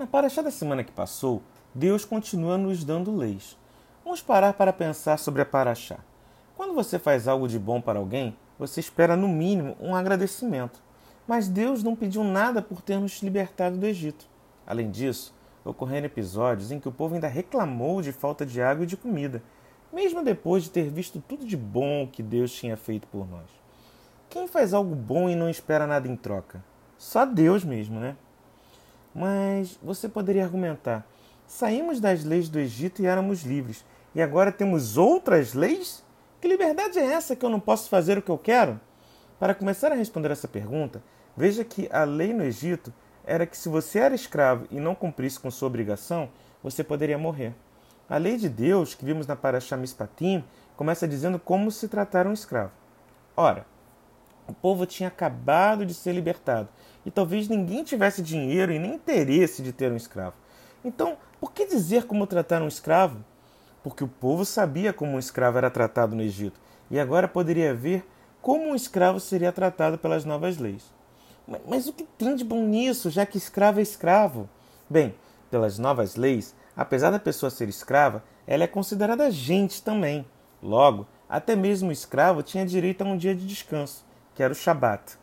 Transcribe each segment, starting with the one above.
Na paraxá da semana que passou, Deus continua nos dando leis. Vamos parar para pensar sobre a paraxá. Quando você faz algo de bom para alguém, você espera no mínimo um agradecimento. Mas Deus não pediu nada por ter nos libertado do Egito. Além disso, ocorreram episódios em que o povo ainda reclamou de falta de água e de comida, mesmo depois de ter visto tudo de bom que Deus tinha feito por nós. Quem faz algo bom e não espera nada em troca? Só Deus mesmo, né? Mas você poderia argumentar: saímos das leis do Egito e éramos livres, e agora temos outras leis? Que liberdade é essa que eu não posso fazer o que eu quero? Para começar a responder essa pergunta, veja que a lei no Egito era que se você era escravo e não cumprisse com sua obrigação, você poderia morrer. A lei de Deus, que vimos na Parashah Mishpatim, começa dizendo como se tratar um escravo. Ora, o povo tinha acabado de ser libertado e talvez ninguém tivesse dinheiro e nem interesse de ter um escravo. Então, por que dizer como tratar um escravo? Porque o povo sabia como um escravo era tratado no Egito e agora poderia ver como um escravo seria tratado pelas novas leis. Mas, mas o que tem de bom nisso, já que escravo é escravo? Bem, pelas novas leis, apesar da pessoa ser escrava, ela é considerada gente também. Logo, até mesmo o escravo tinha direito a um dia de descanso, que era o Shabat.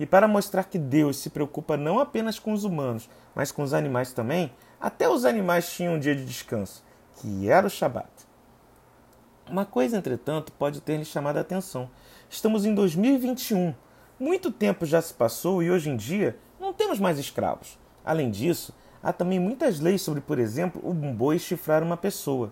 E para mostrar que Deus se preocupa não apenas com os humanos, mas com os animais também, até os animais tinham um dia de descanso, que era o Shabat. Uma coisa, entretanto, pode ter lhe chamado a atenção. Estamos em 2021. Muito tempo já se passou e hoje em dia não temos mais escravos. Além disso, há também muitas leis sobre, por exemplo, o boi chifrar uma pessoa.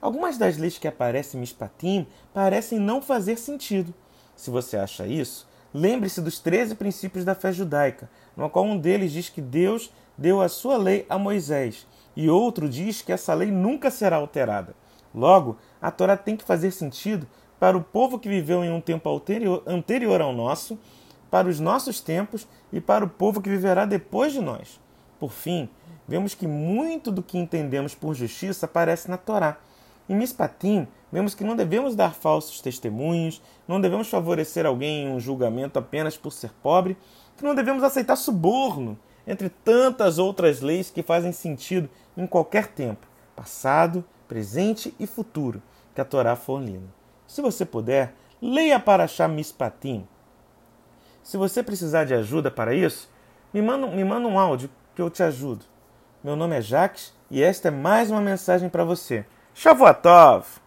Algumas das leis que aparecem em Mishpatim parecem não fazer sentido. Se você acha isso, Lembre-se dos 13 princípios da fé judaica, no qual um deles diz que Deus deu a sua lei a Moisés, e outro diz que essa lei nunca será alterada. Logo, a Torá tem que fazer sentido para o povo que viveu em um tempo anterior ao nosso, para os nossos tempos e para o povo que viverá depois de nós. Por fim, vemos que muito do que entendemos por justiça aparece na Torá. Em Mispatim, vemos que não devemos dar falsos testemunhos, não devemos favorecer alguém em um julgamento apenas por ser pobre, que não devemos aceitar suborno, entre tantas outras leis que fazem sentido em qualquer tempo, passado, presente e futuro, que a Torá for lida. Se você puder, leia para achar Mispatim. Se você precisar de ajuda para isso, me manda, me manda um áudio que eu te ajudo. Meu nome é Jaques e esta é mais uma mensagem para você. Shavuot!